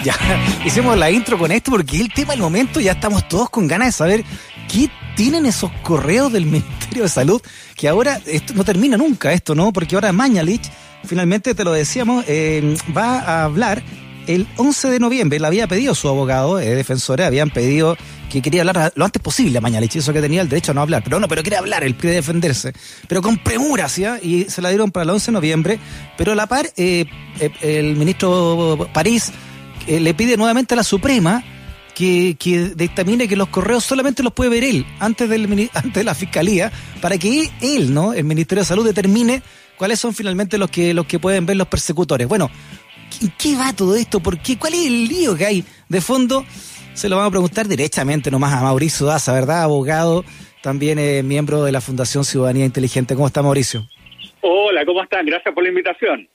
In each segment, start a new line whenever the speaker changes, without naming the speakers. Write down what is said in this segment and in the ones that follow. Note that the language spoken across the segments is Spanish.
Ya, hicimos la intro con esto porque el tema del momento. Ya estamos todos con ganas de saber qué tienen esos correos del Ministerio de Salud, que ahora esto no termina nunca esto, ¿no? Porque ahora Mañalich, finalmente te lo decíamos, eh, va a hablar el 11 de noviembre, le había pedido su abogado, eh, defensores, habían pedido que quería hablar lo antes posible a Mañalich, eso que tenía el derecho a no hablar, pero no, pero quiere hablar, él quiere defenderse, pero con premura, ¿sí? Y se la dieron para el 11 de noviembre, pero a la par, eh, eh, el ministro París eh, le pide nuevamente a la Suprema que, que, dictamine que los correos solamente los puede ver él antes, del, antes de la Fiscalía, para que él, ¿no? El Ministerio de Salud determine cuáles son finalmente los que, los que pueden ver los persecutores. Bueno, ¿en qué va todo esto? ¿Por qué? ¿Cuál es el lío que hay de fondo? Se lo vamos a preguntar directamente nomás a Mauricio Daza, ¿verdad? Abogado, también eh, miembro de la Fundación Ciudadanía Inteligente. ¿Cómo está Mauricio?
Hola, ¿cómo están? Gracias por la invitación.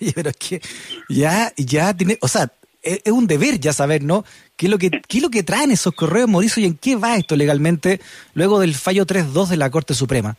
Pero es que ya, ya tiene, o sea, es, es un deber ya saber, ¿no? ¿Qué es, lo que, ¿Qué es lo que traen esos correos, Mauricio, y en qué va esto legalmente luego del fallo 3.2 de la Corte Suprema?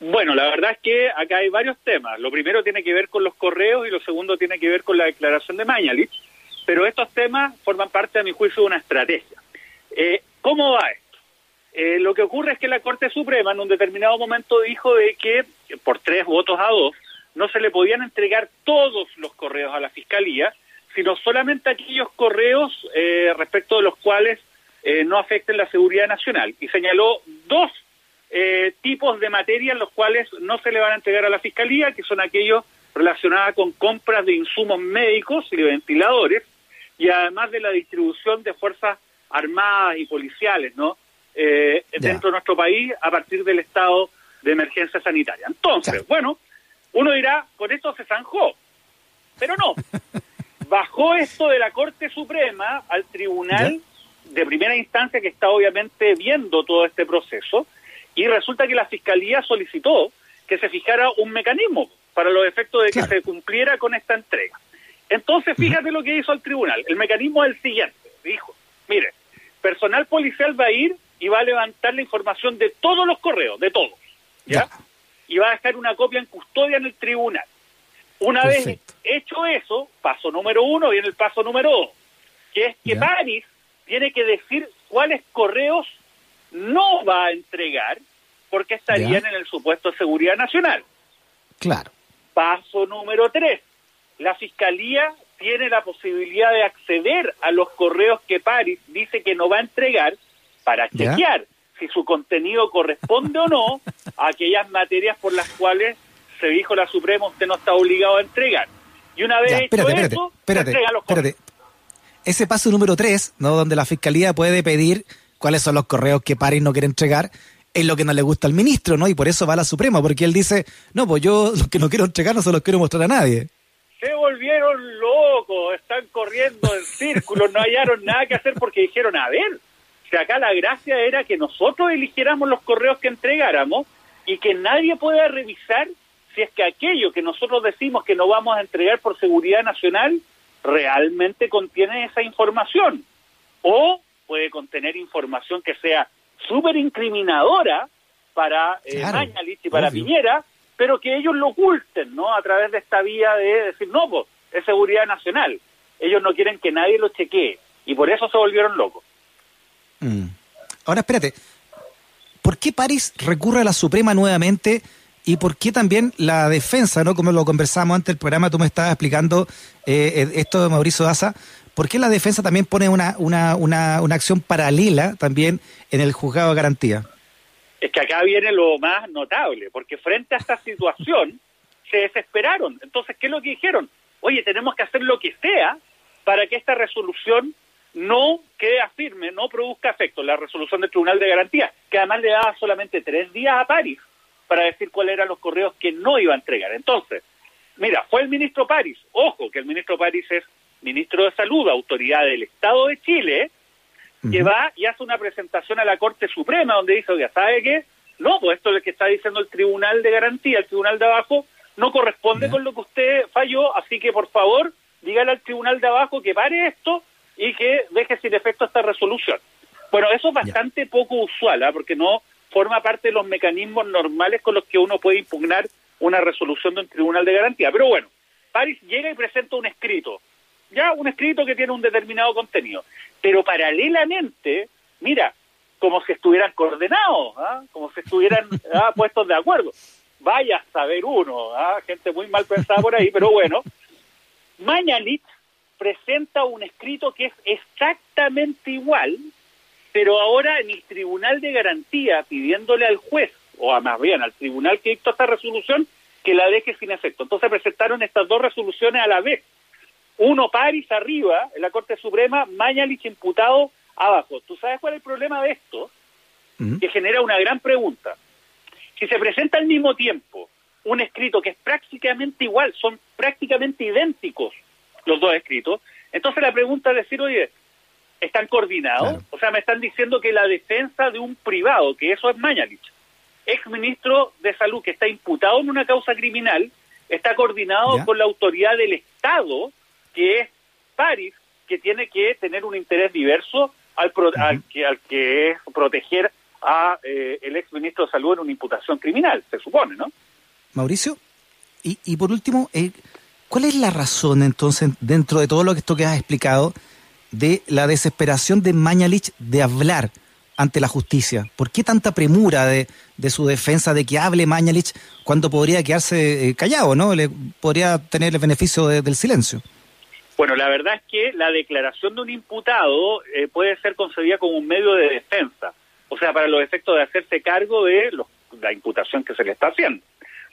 Bueno, la verdad es que acá hay varios temas. Lo primero tiene que ver con los correos y lo segundo tiene que ver con la declaración de Mañalich, pero estos temas forman parte, a mi juicio, de una estrategia. Eh, ¿Cómo va esto? Eh, lo que ocurre es que la Corte Suprema en un determinado momento dijo de que por tres votos a dos no se le podían entregar todos los correos a la Fiscalía, sino solamente aquellos correos eh, respecto de los cuales eh, no afecten la seguridad nacional. Y señaló dos eh, tipos de materia en los cuales no se le van a entregar a la Fiscalía, que son aquellos relacionados con compras de insumos médicos y de ventiladores, y además de la distribución de fuerzas armadas y policiales, ¿no? Eh, dentro de nuestro país a partir del estado de emergencia sanitaria. Entonces, ya. bueno, uno dirá, con esto se zanjó, pero no. Bajó esto de la Corte Suprema al Tribunal de Primera Instancia que está obviamente viendo todo este proceso y resulta que la Fiscalía solicitó que se fijara un mecanismo para los efectos de claro. que se cumpliera con esta entrega. Entonces, fíjate uh -huh. lo que hizo el tribunal. El mecanismo es el siguiente. Dijo, mire, personal policial va a ir y va a levantar la información de todos los correos, de todos. ¿ya? ya. Y va a dejar una copia en custodia en el tribunal. Una Perfecto. vez hecho eso, paso número uno viene el paso número dos, que es que ya. París tiene que decir cuáles correos no va a entregar porque estarían ya. en el supuesto de seguridad nacional.
Claro.
Paso número tres. La Fiscalía tiene la posibilidad de acceder a los correos que París dice que no va a entregar para chequear ¿Ya? Si su contenido corresponde o no a aquellas materias por las cuales se dijo la Suprema usted no está obligado a entregar. Y una vez
ya,
hecho
espérate,
eso,
espérate,
los
espérate. Ese paso número tres, ¿no? donde la Fiscalía puede pedir cuáles son los correos que París no quiere entregar, es lo que no le gusta al ministro, ¿no? Y por eso va a la Suprema, porque él dice, no, pues yo los que no quiero entregar no se los quiero mostrar a nadie.
Se volvieron locos, están corriendo en círculos, no hallaron nada que hacer porque dijeron, a ver, si acá la gracia era que nosotros eligiéramos los correos que entregáramos y que nadie pueda revisar si es que aquello que nosotros decimos que no vamos a entregar por seguridad nacional realmente contiene esa información. O puede contener información que sea súper incriminadora para eh, claro, Mañalich y para obvio. Piñera, pero que ellos lo oculten, ¿no? A través de esta vía de decir, no, pues, es seguridad nacional. Ellos no quieren que nadie lo chequee. Y por eso se volvieron locos.
Mm. Ahora, espérate. ¿Por qué París recurre a la Suprema nuevamente y por qué también la defensa, ¿no? Como lo conversamos antes del programa, tú me estabas explicando eh, esto de Mauricio Daza. ¿Por qué la defensa también pone una, una, una, una acción paralela también en el juzgado de garantía?
Es que acá viene lo más notable, porque frente a esta situación se desesperaron. Entonces, ¿qué es lo que dijeron? Oye, tenemos que hacer lo que sea para que esta resolución no quede firme, no produzca efecto, la resolución del Tribunal de Garantía, que además le daba solamente tres días a París para decir cuáles eran los correos que no iba a entregar. Entonces, mira, fue el ministro París, ojo, que el ministro París es ministro de Salud, autoridad del Estado de Chile, uh -huh. que va y hace una presentación a la Corte Suprema donde dice, oiga, ¿sabe qué? No, pues esto es lo que está diciendo el Tribunal de Garantía, el Tribunal de Abajo, no corresponde yeah. con lo que usted falló, así que por favor, dígale al Tribunal de Abajo que pare esto y que deje sin efecto esta resolución. Bueno, eso es bastante yeah. poco usual, ¿eh? porque no forma parte de los mecanismos normales con los que uno puede impugnar una resolución de un Tribunal de Garantía. Pero bueno, París llega y presenta un escrito ya un escrito que tiene un determinado contenido. Pero paralelamente, mira, como si estuvieran coordenados, ¿ah? como si estuvieran ¿ah? puestos de acuerdo. Vaya a saber uno, ¿ah? gente muy mal pensada por ahí, pero bueno. Mañalich presenta un escrito que es exactamente igual, pero ahora en el Tribunal de Garantía pidiéndole al juez, o a más bien al tribunal que dictó esta resolución, que la deje sin efecto. Entonces presentaron estas dos resoluciones a la vez. Uno París arriba, en la Corte Suprema, Mañalich imputado abajo. ¿Tú sabes cuál es el problema de esto? Que genera una gran pregunta. Si se presenta al mismo tiempo un escrito que es prácticamente igual, son prácticamente idénticos los dos escritos, entonces la pregunta es decir, oye, ¿están coordinados? O sea, me están diciendo que la defensa de un privado, que eso es Mañalich, ex ministro de Salud que está imputado en una causa criminal, está coordinado con la autoridad del Estado, que es París, que tiene que tener un interés diverso al, que, al que es proteger a eh, el ex ministro de Salud en una imputación criminal, se supone, ¿no?
Mauricio, y, y por último, eh, ¿cuál es la razón entonces, dentro de todo lo que esto que has explicado, de la desesperación de Mañalich de hablar ante la justicia? ¿Por qué tanta premura de, de su defensa de que hable Mañalich cuando podría quedarse eh, callado, ¿no? Podría tener el beneficio del silencio.
Bueno, la verdad es que la declaración de un imputado eh, puede ser concedida como un medio de defensa, o sea, para los efectos de hacerse cargo de la imputación que se le está haciendo.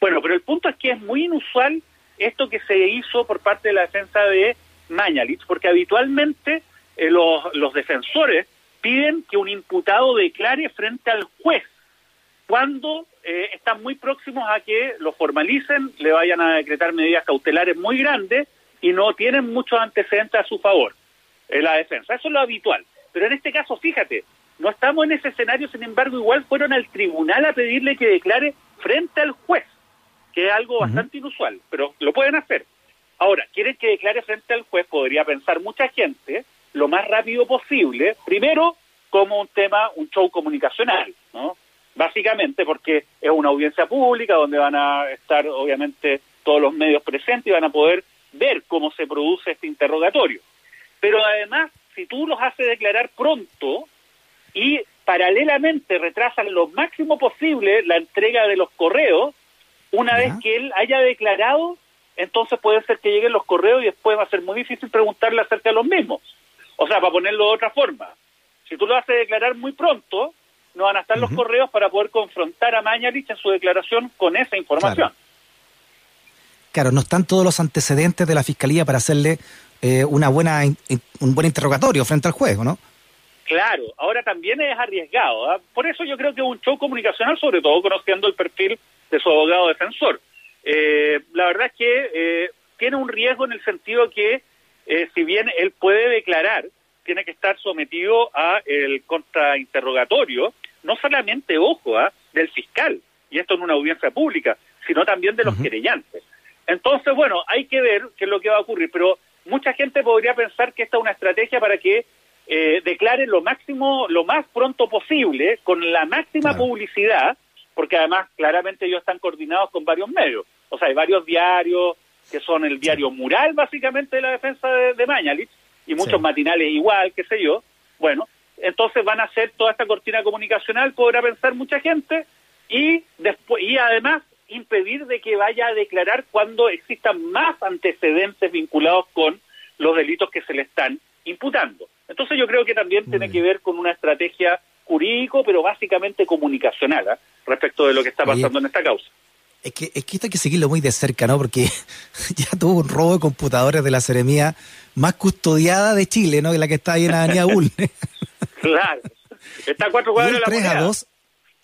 Bueno, pero el punto es que es muy inusual esto que se hizo por parte de la defensa de Mañalich, porque habitualmente eh, los, los defensores piden que un imputado declare frente al juez cuando eh, están muy próximos a que lo formalicen, le vayan a decretar medidas cautelares muy grandes y no tienen muchos antecedentes a su favor en la defensa. Eso es lo habitual. Pero en este caso, fíjate, no estamos en ese escenario, sin embargo, igual fueron al tribunal a pedirle que declare frente al juez, que es algo bastante inusual, pero lo pueden hacer. Ahora, quieren que declare frente al juez, podría pensar mucha gente, lo más rápido posible, primero como un tema, un show comunicacional, ¿no? Básicamente porque es una audiencia pública donde van a estar, obviamente, todos los medios presentes y van a poder ver cómo se produce este interrogatorio. Pero además, si tú los haces declarar pronto y paralelamente retrasan lo máximo posible la entrega de los correos, una vez que él haya declarado, entonces puede ser que lleguen los correos y después va a ser muy difícil preguntarle acerca de los mismos. O sea, para ponerlo de otra forma, si tú lo haces declarar muy pronto, no van a estar los correos para poder confrontar a Mañalich en su declaración con esa información
claro, no están todos los antecedentes de la fiscalía para hacerle eh, una buena un buen interrogatorio frente al juez, ¿no?
Claro, ahora también es arriesgado. ¿ah? Por eso yo creo que es un show comunicacional, sobre todo conociendo el perfil de su abogado defensor. Eh, la verdad es que eh, tiene un riesgo en el sentido que, si bien él puede declarar, tiene que estar sometido a el contrainterrogatorio, no solamente, ojo, ¿ah? del fiscal, y esto en una audiencia pública, sino también de los querellantes. Entonces, bueno, hay que ver qué es lo que va a ocurrir, pero mucha gente podría pensar que esta es una estrategia para que eh, declaren lo máximo, lo más pronto posible, con la máxima publicidad, porque además claramente ellos están coordinados con varios medios. O sea, hay varios diarios que son el diario mural, básicamente, de la defensa de, de Mañalich, y muchos matinales igual, qué sé yo. Bueno, entonces van a hacer toda esta cortina comunicacional, podrá pensar mucha gente, y después y además impedir de que vaya a declarar cuando existan más antecedentes vinculados con los delitos que se le están imputando. Entonces yo creo que también tiene que ver con una estrategia jurídico, pero básicamente comunicacional, ¿ah? respecto de lo que está pasando en esta causa.
Es que, es que esto hay que seguirlo muy de cerca, ¿no? Porque ya tuvo un robo de computadores de la seremía más custodiada de Chile, ¿no? Que la que está ahí en la Avenida Bull.
claro. Está a cuatro cuadros de la 3 a 2,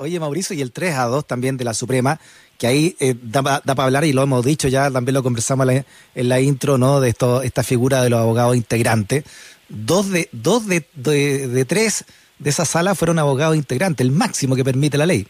Oye, Mauricio, y el 3 a 2 también de la Suprema, que ahí eh, da, para hablar y lo hemos dicho ya, también lo conversamos en la, intro, ¿no? De esto, esta figura de los abogados integrantes. Dos de, dos de, de, tres de esa sala fueron abogados integrantes, el máximo que permite la ley.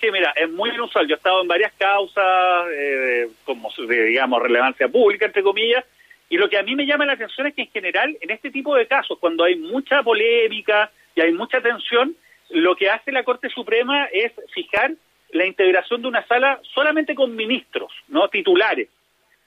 Sí, mira, es muy inusual. Yo he estado en varias causas, eh, como de, digamos, relevancia pública, entre comillas, y lo que a mí me llama la atención es que en general, en este tipo de casos, cuando hay mucha polémica y hay mucha tensión, lo que hace la Corte Suprema es fijar la integración de una sala solamente con ministros, no titulares.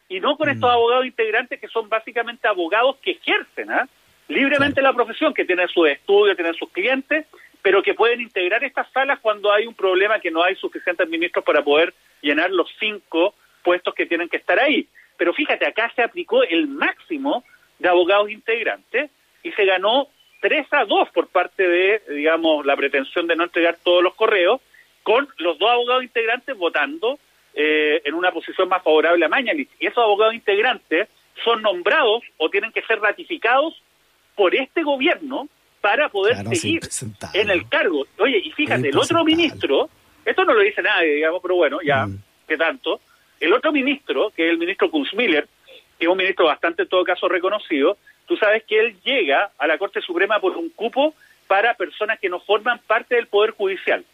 y no con estos abogados integrantes que son básicamente abogados que ejercen ¿ah? Libremente la profesión, que tienen sus estudios, tienen sus clientes, pero que pueden integrar estas salas cuando hay un problema que no hay suficientes ministros para poder llenar los cinco puestos que tienen que estar ahí. Pero fíjate, acá se aplicó el máximo de abogados integrantes y se ganó 3 a 2 por parte de, digamos, la pretensión de no entregar todos los correos, con los dos abogados integrantes votando eh, en una posición más favorable a Mañalich. Y esos abogados integrantes son nombrados o tienen que ser ratificados por este gobierno para poder seguir en el cargo. Oye, y fíjate, el otro ministro, esto no lo dice nadie, digamos, pero bueno, ya, mm. que tanto, el otro ministro, que es el ministro Kunzmiller, que es un ministro bastante, en todo caso, reconocido, tú sabes que él llega a la Corte Suprema por un cupo para personas que no forman parte del Poder Judicial,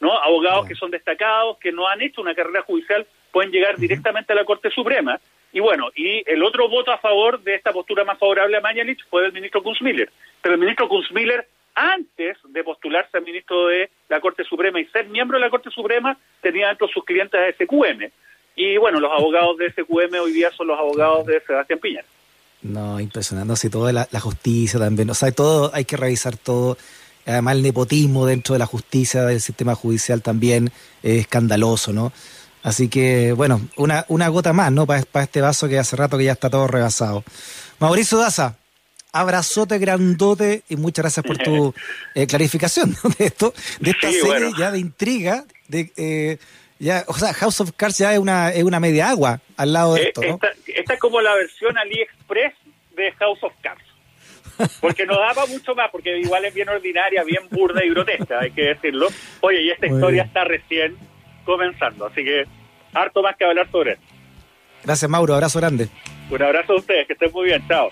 ¿no? Abogados que son destacados, que no han hecho una carrera judicial, pueden llegar directamente a la Corte Suprema. Y bueno, y el otro voto a favor de esta postura más favorable a Mañalich fue del ministro Kunzmiller. Pero el ministro Kunzmiller, antes de postularse a ministro de la Corte Suprema y ser miembro de la Corte Suprema, tenía dentro sus clientes a SQM. Y bueno, los abogados de SQM hoy día son los abogados de Sebastián Piñera.
No, impresionante. Así toda la, justicia también. O sea, todo, hay que revisar todo. Además, el nepotismo dentro de la justicia, del sistema judicial también es escandaloso, ¿no? Así que, bueno, una, una gota más, ¿no? Para, este vaso que hace rato que ya está todo rebasado. Mauricio Daza, abrazote grandote y muchas gracias por tu eh, clarificación de esto, de esta serie ya de intriga, de eh, ya, o sea, House of Cards ya es una, es una media agua al lado de eh, esto, ¿no?
Esta, es como la versión AliExpress de House of Cards. Porque no daba mucho más, porque igual es bien ordinaria, bien burda y grotesca, hay que decirlo. Oye, y esta historia está recién comenzando, así que harto más que hablar sobre.
Gracias, Mauro. Abrazo grande.
Un abrazo a ustedes, que estén muy bien. Chao.